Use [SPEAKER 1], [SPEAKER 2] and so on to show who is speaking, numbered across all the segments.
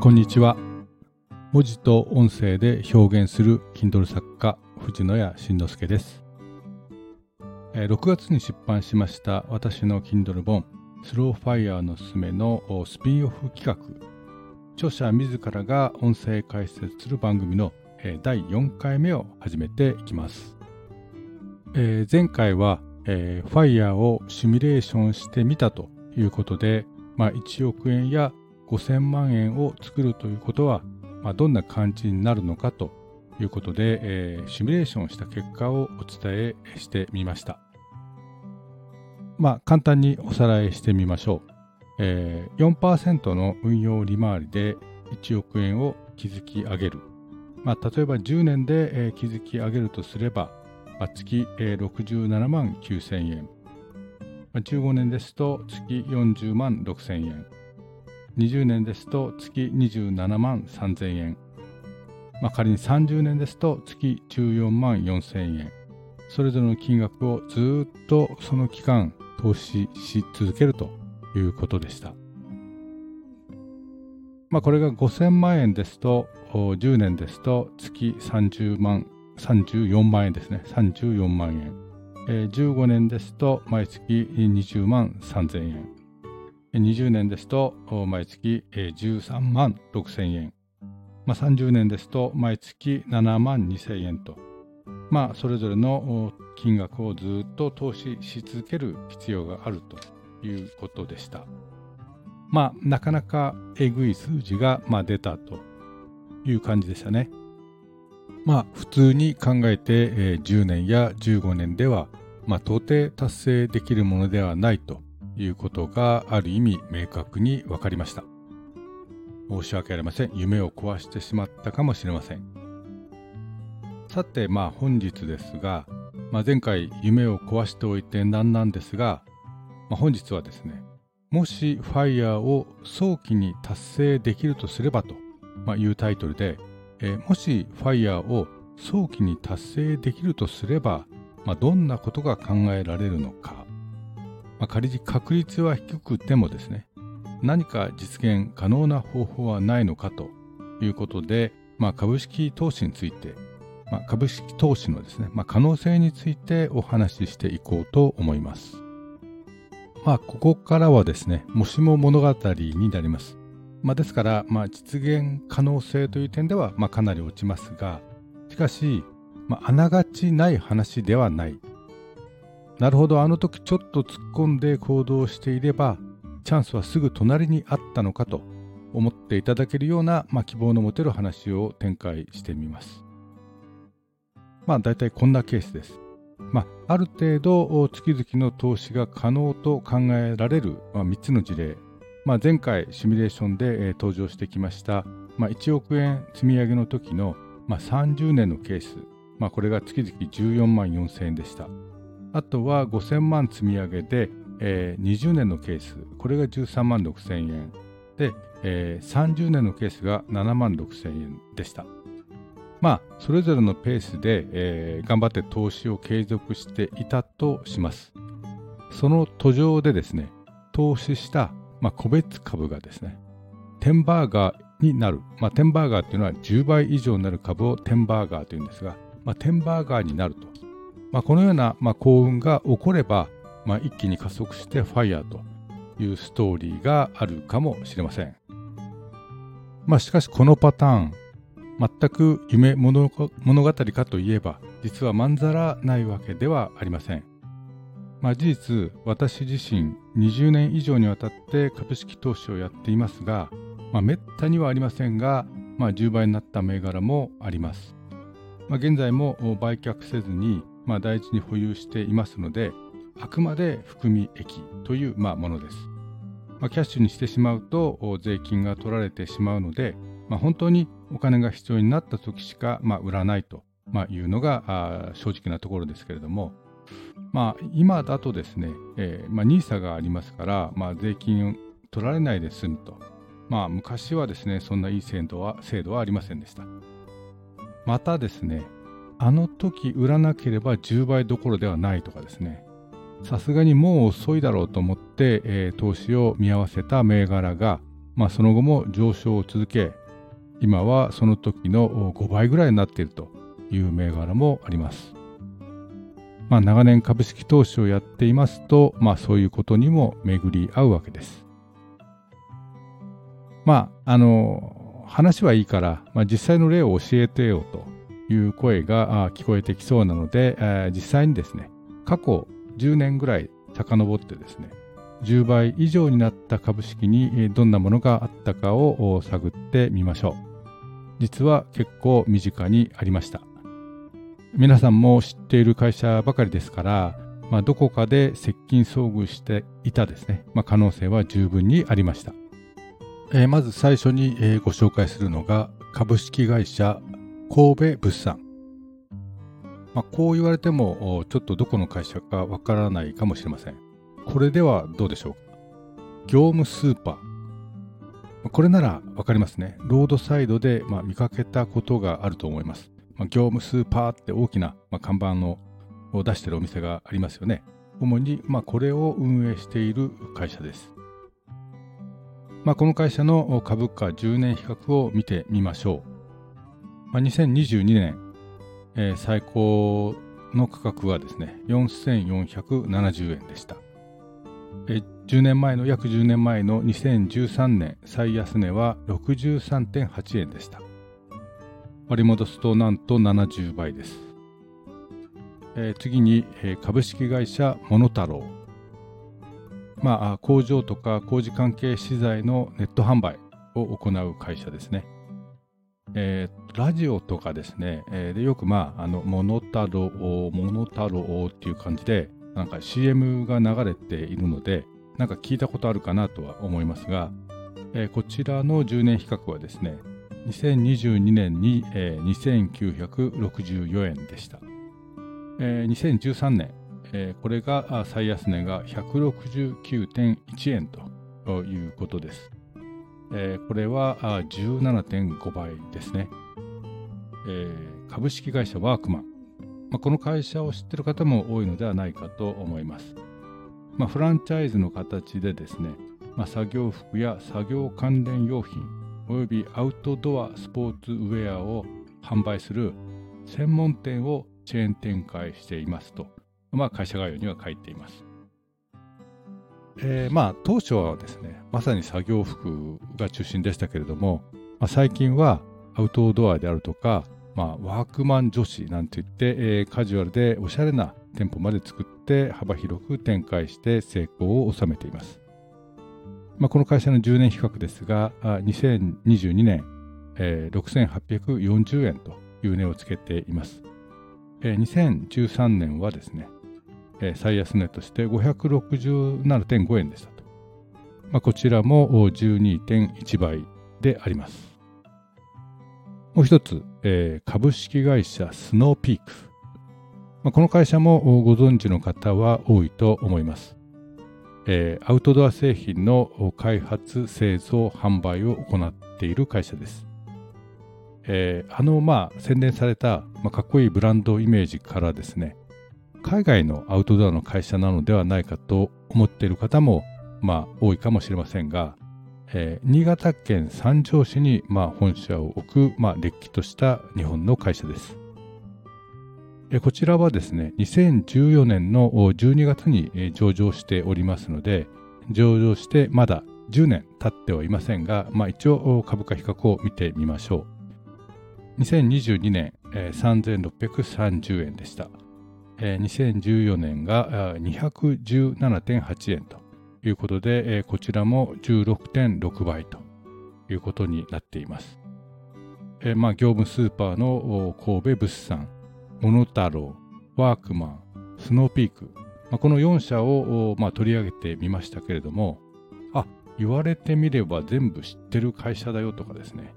[SPEAKER 1] こんにちは。文字と音声で表現する Kindle 作家藤野谷慎之介です。6月に出版しました私の Kindle 本スローファイヤーのすすめのスピンオフ企画。著者自らが音声解説する番組の第4回目を始めていきます、え、前回は、えー、ファイヤーをシミュレーションしてみたということで、まあ、1億円や5000万円を作るということは、まあ、どんな感じになるのかということで、えー、シミュレーションした結果をお伝えしてみました。まあ、簡単におさらいしてみましょう。えー、4%の運用利回りで1億円を築き上げる。まあ、例えば10年で、えー、築き上げるとすれば、まあ、月、えー、67万9000円。まあ、15年ですと月40万6000円。20年ですと月27万3000円。まあ、仮に30年ですと月14万4000円。それぞれの金額をずっとその期間投資し続けるということでした。まあ、これが5000万円ですと、10年ですと月30万、34万円ですね。34万円。えー、15年ですと毎月20万3000円。20年ですと毎月13万6000円。まあ、30年ですと毎月7万2000円と。まあ、それぞれの金額をずっと投資し続ける必要があるということでした。まあ、なかなかえぐい数字が、まあ、出たという感じでしたね。まあ、普通に考えて、えー、10年や15年では、まあ、到底達成できるものではないということがある意味明確に分かりました。申し訳ありません。夢を壊してしまったかもしれません。さて、まあ本日ですが、まあ、前回夢を壊しておいて何なんですが、まあ、本日はですね、もしファイヤーを早期に達成できるとすればというタイトルで、えー、もしファイヤーを早期に達成できるとすれば、まあ、どんなことが考えられるのか、まあ、仮に確率は低くてもですね、何か実現可能な方法はないのかということで、まあ、株式投資についてまあ、株式投資のですね、まあ、可能性についてお話ししていこうと思います。まあ、ここからはですね、もしも物語になります。まあ、ですから、まあ、実現可能性という点では、まあ、かなり落ちますが、しかし、まあ、あながちない話ではない。なるほど、あの時ちょっと突っ込んで行動していれば、チャンスはすぐ隣にあったのかと思っていただけるような、まあ、希望の持てる話を展開してみます。まあ大体こんなケースです。まあ、ある程度月々の投資が可能と考えられる、まあ、3つの事例、まあ、前回シミュレーションで、えー、登場してきました、まあ、1億円積み上げの時の、まあ、30年のケース、まあ、これが月々14万4000円でした。あとは5000万積み上げで、えー、20年のケース、これが13万6000円。で、えー、30年のケースが7万6000円でした。まあ、それぞれのペースで、えー、頑張って投資を継続していたとします。その途上でですね、投資した、まあ、個別株がですね、テンバーガーになる。まあ、テンバーガーっていうのは10倍以上になる株をテンバーガーというんですが、まあ、テンバーガーになると。まあ、このような、まあ、幸運が起これば、まあ、一気に加速してファイヤーというストーリーがあるかもしれません。まあ、しかしこのパターン、全く夢物語かといえば実はまんざらないわけではありません。まあ、事実私自身20年以上にわたって株式投資をやっていますが、まあ、めったにはありませんが、まあ、10倍になった銘柄もあります。まあ、現在も売却せずに、まあ、大事に保有していますのであくまで含み益という、まあ、ものです。まあ、キャッシュにしてしまうと税金が取られてしまうので、まあ、本当にお金が必要になった時しか、まあ、売らないと、まあ、いうのが正直なところですけれども、まあ、今だとですね、えーまあ、NISA がありますから、まあ、税金を取られないで済むと。まあ、昔はですね、そんないい制度は制度はありませんでした。またですね、あの時売らなければ10倍どころではないとかですね、さすがにもう遅いだろうと思って、えー、投資を見合わせた銘柄が、まあ、その後も上昇を続け、今はその時の5倍ぐらいになっているという銘柄もあります。まあ、長年株式投資をやっていますと、まあ、そういうことにも巡り合うわけです。まあ、あの、話はいいから、まあ、実際の例を教えてよという声が聞こえてきそうなので、えー、実際にですね、過去10年ぐらい遡ってですね、10倍以上になった株式にどんなものがあったかを探ってみましょう。実は結構身近にありました。皆さんも知っている会社ばかりですから、まあ、どこかで接近遭遇していたですね、まあ、可能性は十分にありました。えー、まず最初に、ご紹介するのが株式会社神戸物産。まあ、こう言われてもちょっとどこの会社かわからないかもしれません。これではどうでしょうか？業務スーパー。これならわかりますね。ロードサイドで、まあ、見かけたことがあると思います。まあ、業務スーパーって大きな、まあ、看板のを出してるお店がありますよね。主に、まあ、これを運営している会社です。まあ、この会社の株価10年比較を見てみましょう。まあ、2022年、えー、最高の価格はですね、4470円でした。えー、10年前の、約10年前の2013年最安値は63.8円でした。割り戻すとなんと70倍です。えー、次に、えー、株式会社モノタロウ。まあ、工場とか工事関係資材のネット販売を行う会社ですね。えー、ラジオとかですね、えー、でよくまあ、あの、モノタロウ、モノタロウっていう感じで、なんか CM が流れているので、なんか聞いたことあるかなとは思いますが、えー、こちらの10年比較はですね、2022年に、えー、2964円でした。えー、2013年、えー、これが最安値が169.1円ということです。えー、これは17.5倍ですね、えー、株式会社ワークマン。まあ、この会社を知っている方も多いのではないかと思います。まあ、フランチャイズの形でですね、まあ、作業服や作業関連用品およびアウトドアスポーツウェアを販売する専門店をチェーン展開していますとまあ、会社概要には書いています。えー、まあ当初はですねまさに作業服が中心でしたけれども、まあ、最近はアウトドアであるとか、まあ、ワークマン女子なんて言って、えー、カジュアルでおしゃれな店舗まで作って幅広く展開して成功を収めています。まあ、この会社の10年比較ですが2022年、えー、6840円という値をつけています。えー、2013年はですねえー、最安値として567.5円でしたと。まあ、こちらも12.1倍であります。もう一つ、えー、株式会社スノーピーク。まあ、この会社もご存知の方は多いと思います。えー、アウトドア製品の開発、製造、販売を行っている会社です。えー、あの、まあ、宣伝された、まあ、かっこいいブランドイメージからですね、海外のアウトドアの会社なのではないかと思っている方も、まあ、多いかもしれませんが、えー、新潟県三条市に、まあ、本社を置く、まあ、れっきとした日本の会社です。え、こちらはですね、2014年の12月に、上場しておりますので、上場してまだ10年経ってはいませんが、まあ、一応株価比較を見てみましょう。2022年、えー、3630円でした。え2014年が217.8円ということで、えこちらも16.6倍ということになっています。えまあ、業務スーパーの神戸物産、モノタロウ、ワークマン、スノーピーク、まあ、この4社を、まあ、取り上げてみましたけれども、あ、言われてみれば全部知ってる会社だよとかですね、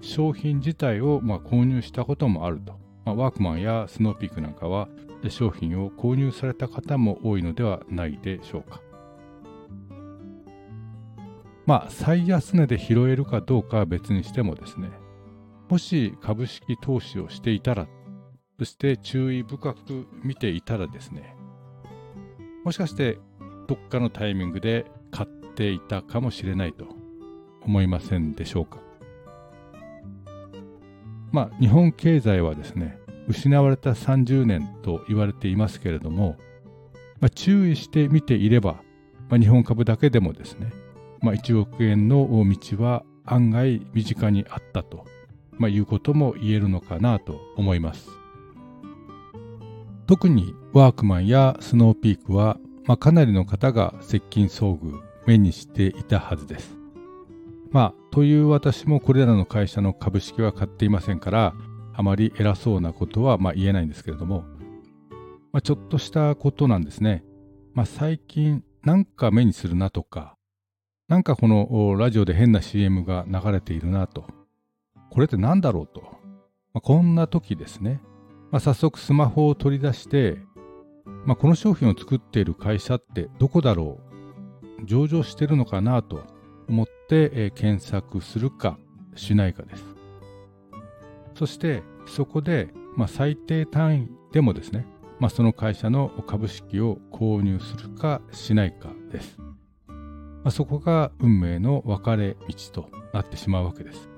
[SPEAKER 1] 商品自体を、まあ、購入したこともあると。まあ、ワークマンやスノーピークなんかは商品を購入された方も多いのではないでしょうか。まあ、最安値で拾えるかどうかは別にしてもですね、もし株式投資をしていたら、そして注意深く見ていたらですね、もしかしてどっかのタイミングで買っていたかもしれないと思いませんでしょうか。まあ、日本経済はですね、失われた30年と言われていますけれども、まあ、注意して見ていれば、まあ、日本株だけでもですね、まあ、1億円の道は案外身近にあったと、まあ、いうことも言えるのかなと思います。特にワークマンやスノーピークは、まあ、かなりの方が接近遭遇目にしていたはずです。まあ、という私もこれらの会社の株式は買っていませんから、あまり偉そうなことはまあ言えないんですけれども、まあ、ちょっとしたことなんですね。まあ、最近なんか目にするなとか、なんかこのラジオで変な CM が流れているなと、これって何だろうと、まあ、こんな時ですね、まあ、早速スマホを取り出して、まあ、この商品を作っている会社ってどこだろう上場してるのかなと思って、え、検索するかしないかです。そしてそこで、まあ、最低単位でもですね、まあ、その会社の株式を購入するかしないかです。まあ、そこが運命の分かれ道となってしまうわけです。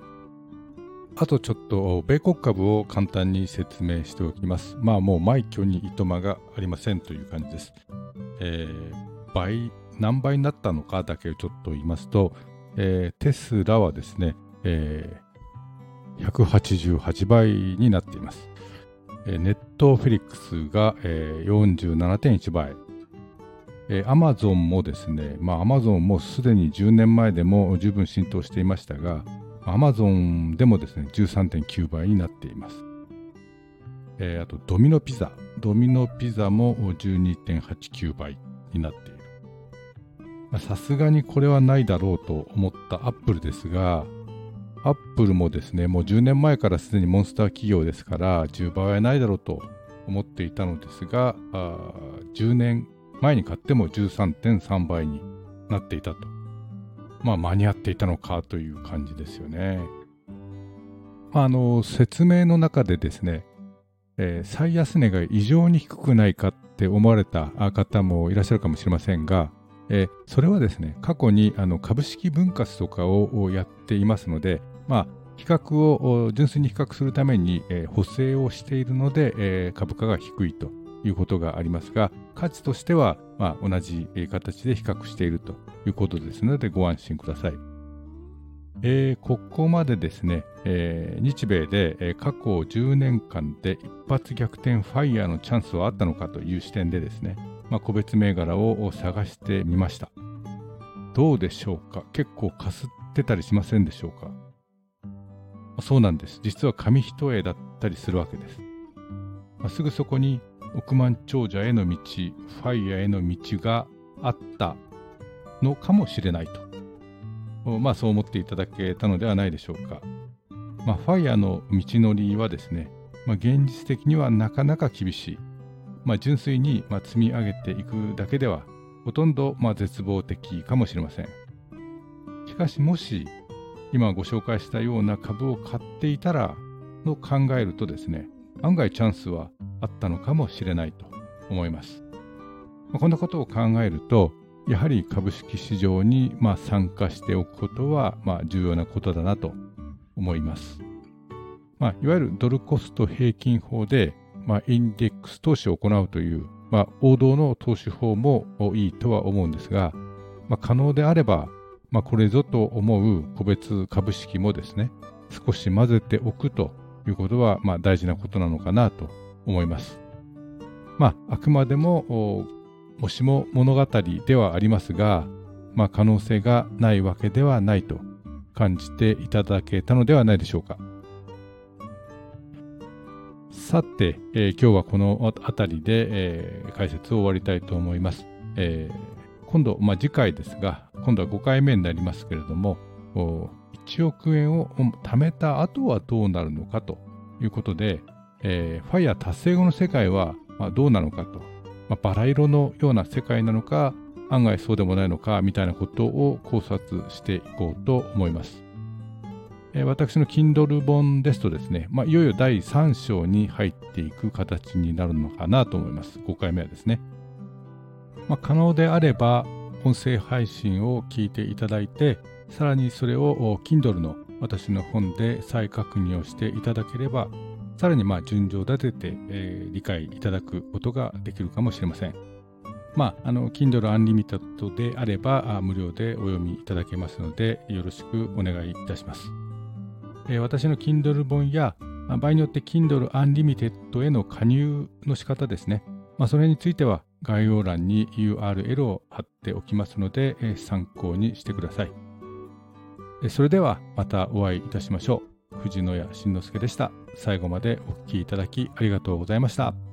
[SPEAKER 1] あとちょっと米国株を簡単に説明しておきます。まあもう枚挙にいとまがありませんという感じです。えー、倍何倍になったのかだけをちょっと言いますと、えー、テスラはですね、えー、188倍になっています。えー、ネットフェリックスが、えー、47.1倍。えー、アマゾンもですね、まあアマゾンもすでに10年前でも十分浸透していましたが、アマゾンでもですね、13.9倍になっています。えー、あと、ドミノピザ。ドミノピザも12.89倍になっている。さすがにこれはないだろうと思ったアップルですが、アップルもですね、もう10年前からすでにモンスター企業ですから、10倍はないだろうと思っていたのですが、あ10年前に買っても13.3倍になっていたと。まあ、間に合っていたのかという感じですよね。あの、説明の中でですね、えー、最安値が異常に低くないかって思われた方もいらっしゃるかもしれませんが、えー、それはですね、過去にあの株式分割とかをやっていますので、まあ、比較を純粋に比較するために、えー、補正をしているので、えー、株価が低いということがありますが、価値としては、まあ、同じ形で比較しているということですので、ご安心ください。えー、ここまでですね、えー、日米で、えー、過去10年間で一発逆転ファイヤーのチャンスはあったのかという視点でですね、まあ、個別銘柄を探してみました。どうでしょうか？結構かすってたりしませんでしょうか？そうなんです。実は紙一重だったりするわけです。まあ、すぐそこに億万長者への道、ファイヤーへの道があったのかもしれないと。まあそう思っていただけたのではないでしょうか。まあファイヤーの道のりはですね、まあ、現実的にはなかなか厳しい。まあ、純粋にま積み上げていくだけではほとんどま絶望的かもしれません。しかしもし今ご紹介したような株を買っていたらの考えるとですね案外チャンスはあったのかもしれないと思います。ま、こんなことを考えるとやはり株式市場にま参加しておくことはま重要なことだなと思います。まあ、いわゆるドルコスト平均法でまあ、インデックス投資を行うという、まあ、王道の投資法もいいとは思うんですが、まあ、可能であれば、まあ、これぞと思う個別株式もですね、少し混ぜておくということは、まあ、大事なことなのかなと思います。まあ、あくまでも、もしも物語ではありますが、まあ、可能性がないわけではないと感じていただけたのではないでしょうか。さて、えー、今日はこの辺りで、えー、解説を終わりたいと思います。えー、今度、まあ、次回ですが、今度は5回目になりますけれども、1億円を貯めた後はどうなるのかということで、えー、ファイヤー達成後の世界は、まあ、どうなのかと、まあ、バラ色のような世界なのか、案外そうでもないのかみたいなことを考察していこうと思います。私の Kindle 本ですとですね、まあ、いよいよ第3章に入っていく形になるのかなと思います。5回目はですね。まあ、可能であれば、音声配信を聞いていただいて、さらにそれを Kindle の私の本で再確認をしていただければ、さらにまあ順序立てて、えー、理解いただくことができるかもしれません。まあ、あの Kindle Unlimited であれば無料でお読みいただけますので、よろしくお願いいたします。えー、私の Kindle 本や、場合によって Kindle Unlimited への加入の仕方ですね。まあ、それについては概要欄に URL を貼っておきますので、えー、参考にしてください。それではまたお会いいたしましょう。藤野谷慎之介でした。最後までお聴きいただきありがとうございました。